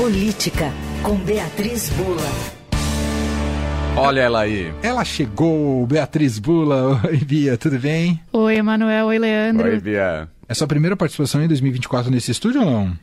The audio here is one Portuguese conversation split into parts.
Política, com Beatriz Bula. Olha ela aí. Ela chegou, Beatriz Bula. Oi, Bia, tudo bem? Oi, Emanuel. Oi, Leandro. Oi, Bia. É sua primeira participação em 2024 nesse estúdio ou não?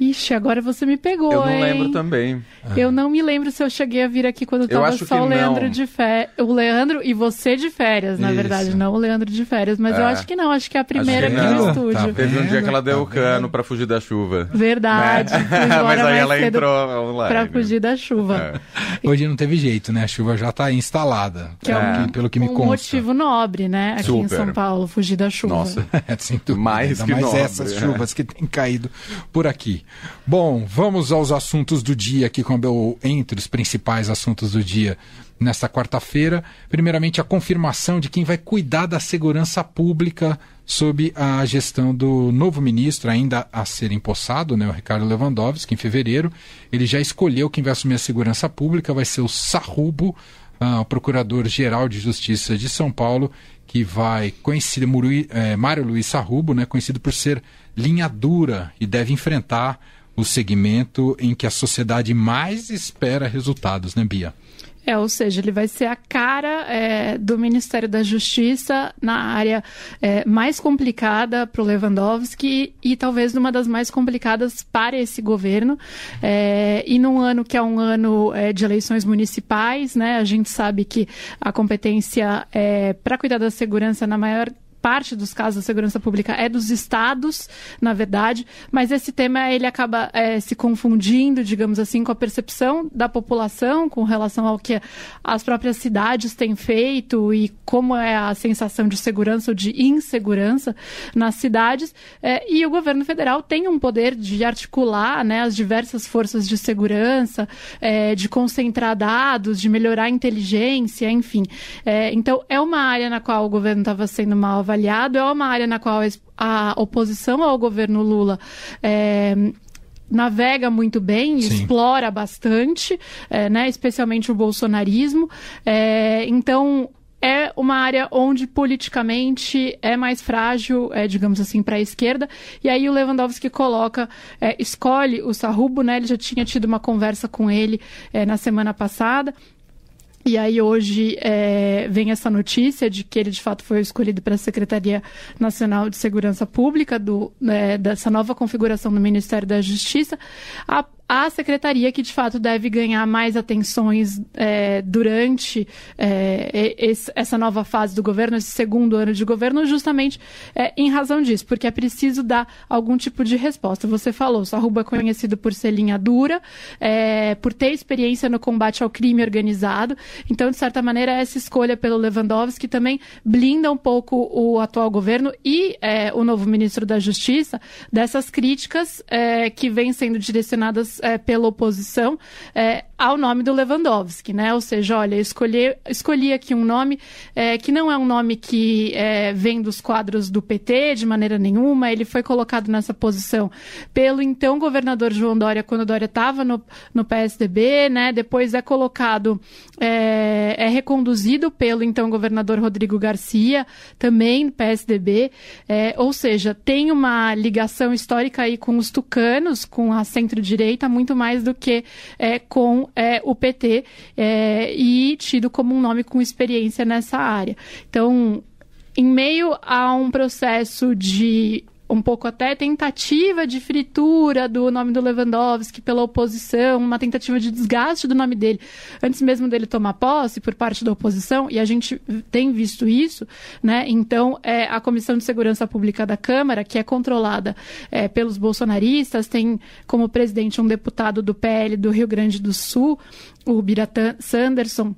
Ixi, agora você me pegou, Eu não hein? lembro também. Eu não me lembro se eu cheguei a vir aqui quando tava acho só que o Leandro não. de férias. O Leandro e você de férias, na Isso. verdade, não o Leandro de férias. Mas eu É. acho que não, acho que é a primeira aqui no estúdio. Tá Teve um dia que ela deu Tá o cano pra fugir da chuva. Verdade. Né? Mas aí ela entrou online. Pra fugir da chuva. É. Hoje não teve jeito, né? A chuva já está instalada. Que é pelo, um- que, pelo que me um consta. motivo nobre, né? Aqui em Super. São Paulo, fugir da chuva. Nossa. É, sem dúvida. Mais que mais nobre, essas é. chuvas que têm caído por aqui. Bom, vamos aos assuntos do dia aqui, eu, entre os principais assuntos do dia nesta quarta-feira. Primeiramente, a confirmação de quem vai cuidar da segurança pública sob a gestão do novo ministro, ainda a ser empossado, né, o Ricardo Lewandowski, em fevereiro. Ele já escolheu quem vai assumir a segurança pública, vai ser o Sarrubo, ah, o Procurador-Geral de Justiça de São Paulo, que vai conhecido Muri- eh, Mário Luiz Sarrubo, né, conhecido por ser linha dura e deve enfrentar o segmento em que a sociedade mais espera resultados, né, Bia? É, ou seja, ele vai ser a cara é, do Ministério da Justiça na área é, mais complicada para o Lewandowski e, talvez numa das mais complicadas para esse governo. É, e num ano que é um ano é, de eleições municipais, né? A gente sabe que a competência é, para cuidar da segurança na maior parte dos casos da segurança pública é dos estados, na verdade, mas esse tema ele acaba eh, se confundindo, digamos assim, com a percepção da população com relação ao que as próprias cidades têm feito e como é a sensação de segurança ou de insegurança nas cidades. Eh, e o governo federal tem um poder de articular né, as diversas forças de segurança, eh, de concentrar dados, de melhorar a inteligência, enfim. Eh, então, é uma área na qual o governo estava sendo mal avaliado, é uma área na qual a oposição ao governo Lula. eh, navega muito bem, Sim. explora bastante, eh, né, especialmente o bolsonarismo. Eh, então, é uma área onde politicamente é mais frágil, é, digamos assim, para a esquerda. E aí o Lewandowski coloca, é, escolhe o Sarrubo, né? Ele já tinha tido uma conversa com ele é, na semana passada. E aí hoje é, vem essa notícia de que ele de fato foi escolhido para a Secretaria Nacional de Segurança Pública do, né, dessa nova configuração do Ministério da Justiça. A, a secretaria que de fato deve ganhar mais atenções é, durante é, esse- essa nova fase do governo, esse segundo ano de governo, justamente é, em razão disso, porque é preciso dar algum tipo de resposta. Você falou, Sarruba é conhecido por ser linha dura, é, por ter experiência no combate ao crime organizado. Então, de certa maneira, essa escolha pelo Lewandowski também blinda um pouco o atual governo e é, o novo ministro da Justiça dessas críticas é, que vêm sendo direcionadas é, pela oposição é, ao nome do Lewandowski, né? Ou seja, olha, escolhi, escolhi aqui um nome é, que não é um nome que é, vem dos quadros do PT de maneira nenhuma. Ele foi colocado nessa posição pelo então governador João Dória quando Dória estava no, no PSDB, né? Depois é colocado, é, é reconduzido pelo então governador Rodrigo Garcia, também PSDB. É, ou seja, tem uma ligação histórica aí com os tucanos, com a centro-direita, muito mais do que é, com é, o PT é, e tido como um nome com experiência nessa área. Então, em meio a um processo de um pouco até tentativa de fritura do nome do Lewandowski pela oposição, uma tentativa de desgaste do nome dele, antes mesmo dele tomar posse por parte da oposição, e a gente tem visto isso, né? Então, é, a Comissão de Segurança Pública da Câmara, que é controlada é, pelos bolsonaristas, tem como presidente um deputado do PL do Rio Grande do Sul, o Biratã Sanderson,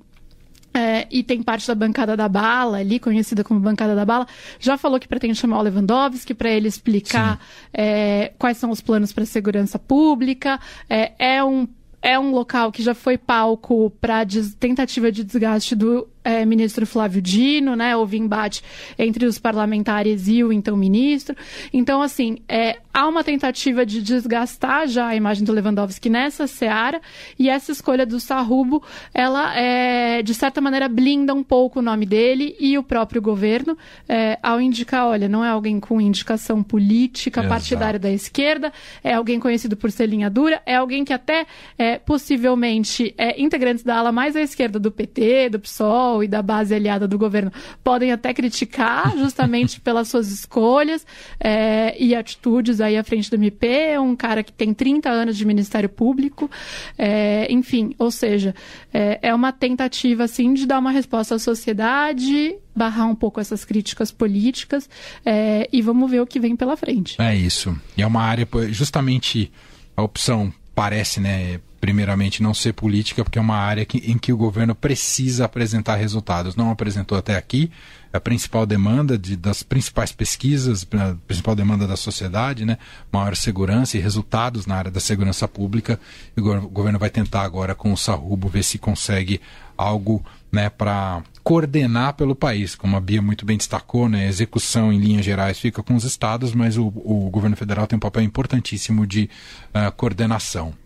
é, e tem parte da bancada da bala, ali, conhecida como bancada da bala, já falou que pretende chamar o Lewandowski para ele explicar é, quais são os planos para a segurança pública. É, é um é um local que já foi palco para tentativa de desgaste do é, ministro Flávio Dino, né? Houve embate entre os parlamentares e o então ministro. Então, assim, é, há uma tentativa de desgastar já a imagem do Lewandowski nessa seara e essa escolha do Sarrubo, ela, é, de certa maneira, blinda um pouco o nome dele e o próprio governo é, ao indicar, olha, não é alguém com indicação política Exato. partidária da esquerda, é alguém conhecido por ser linha dura, é alguém que até é, possivelmente é integrante da ala mais à esquerda do PT, do PSOL, e da base aliada do governo podem até criticar justamente pelas suas escolhas é, e atitudes aí à frente do MP, um cara que tem 30 anos de Ministério Público, é, enfim, ou seja, é, é uma tentativa assim de dar uma resposta à sociedade, barrar um pouco essas críticas políticas é, e vamos ver o que vem pela frente. É isso. E é uma área, justamente a opção parece, né, primeiramente não ser política, porque é uma área que, em que o governo precisa apresentar resultados. Não apresentou até aqui. A principal demanda de, das principais pesquisas, a principal demanda da sociedade, né? maior segurança e resultados na área da segurança pública. E o governo vai tentar agora com o Sarrubo ver se consegue algo né, para coordenar pelo país. Como a Bia muito bem destacou, né, a execução em linhas gerais fica com os estados, mas o, o governo federal tem um papel importantíssimo de uh, coordenação.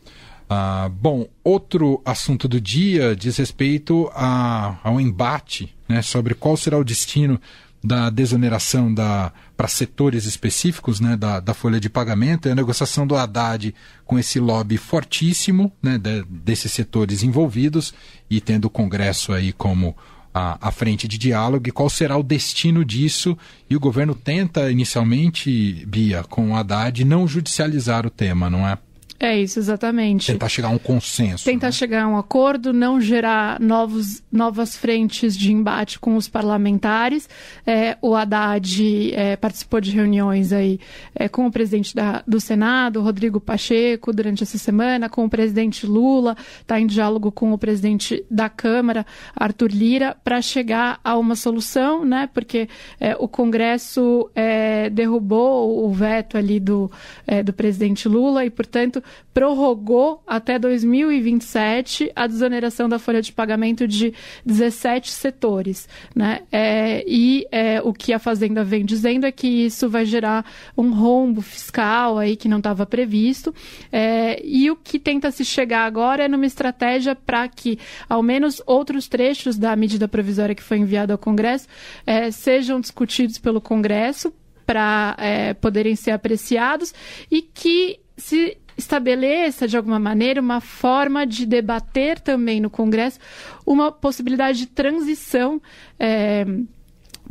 Uh, bom, outro assunto do dia diz respeito a, ao embate né, sobre qual será o destino da desoneração da, para setores específicos né, da, da folha de pagamento, é a negociação do Haddad com esse lobby fortíssimo né, de, desses setores envolvidos e tendo o Congresso aí como a, a, frente de diálogo e qual será o destino disso. E o governo tenta inicialmente, Bia, com o Haddad, não judicializar o tema, não é? É isso, exatamente. Tentar chegar a um consenso. Tentar né? chegar a um acordo, não gerar novos, novas frentes de embate com os parlamentares. É, o Haddad é, participou de reuniões aí é, com o presidente da, do Senado, Rodrigo Pacheco, durante essa semana, com o presidente Lula, está em diálogo com o presidente da Câmara, Arthur Lira, para chegar a uma solução, né? Porque é, o Congresso é, derrubou o veto ali do, é, do presidente Lula e, portanto, prorrogou até 2027 a desoneração da folha de pagamento de 17 setores. Né? É, e é, o que a Fazenda vem dizendo é que isso vai gerar um rombo fiscal aí que não estava previsto. É, e o que tenta se chegar agora é numa estratégia para que, ao menos, outros trechos da medida provisória que foi enviada ao Congresso é, sejam discutidos pelo Congresso para é, poderem ser apreciados e que se estabeleça, de alguma maneira, uma forma de debater também no Congresso uma possibilidade de transição. É,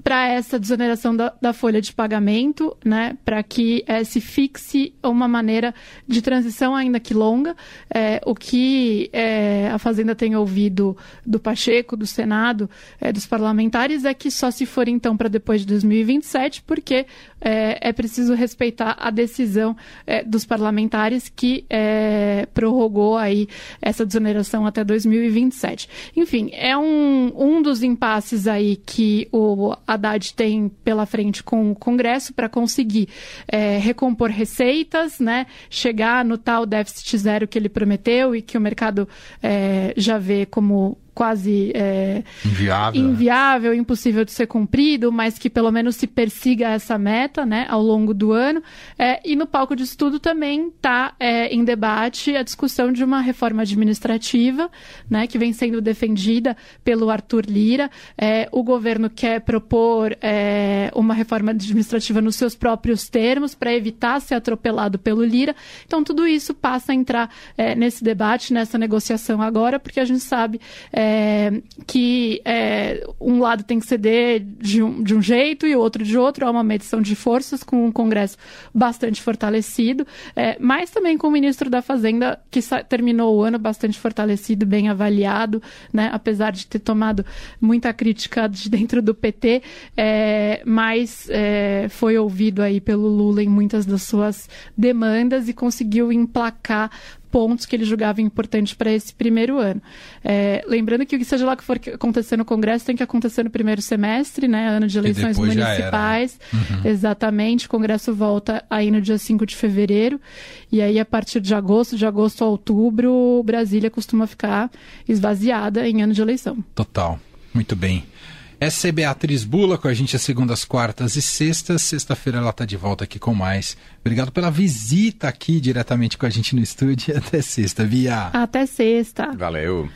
para essa desoneração da, da, folha de pagamento, né, para que é, se fixe uma maneira de transição ainda que longa. É, o que é, a Fazenda tem ouvido do Pacheco, do Senado, dos parlamentares, é que só se for então para depois de 2027, porque é, preciso respeitar a decisão dos parlamentares que prorrogou aí essa desoneração até 2027. Enfim, é um, um dos impasses aí que o Haddad tem pela frente com o Congresso para conseguir é, recompor receitas, né, chegar no tal déficit zero que ele prometeu e que o mercado é, já vê como quase é, inviável. Né? inviável, impossível de ser cumprido, mas que pelo menos se persiga essa meta né, ao longo do ano. É, e no palco de estudo também está é, em debate a discussão de uma reforma administrativa né, que vem sendo defendida pelo Arthur Lira. É, o governo quer propor é, uma reforma administrativa nos seus próprios termos para evitar ser atropelado pelo Lira. Então, tudo isso passa a entrar é, nesse debate, nessa negociação agora, porque a gente sabe é, que é, um lado tem que ceder de um, de um jeito e o outro de outro. Há uma medição de forças com um Congresso bastante fortalecido, é, mas também com o ministro da Fazenda, que terminou o ano bastante fortalecido, bem avaliado, né, apesar de ter tomado muita crítica de dentro do PT, é, mas é, foi ouvido aí pelo Lula em muitas das suas demandas e conseguiu emplacar pontos que ele julgava importantes para esse primeiro ano. É, lembrando que o que seja lá que for acontecer no Congresso tem que acontecer no primeiro semestre, né, ano de eleições municipais. Era, né? uhum. Exatamente, o Congresso volta aí no dia 5 de fevereiro, e aí a partir de agosto, de agosto a outubro, Brasília costuma ficar esvaziada em ano de eleição. Total. Muito bem. Essa é Beatriz Bula com a gente às segundas, quartas e sextas. Sexta-feira ela está de volta aqui com mais. Obrigado pela visita aqui diretamente com a gente no estúdio. Até sexta, Via. Até sexta. Valeu.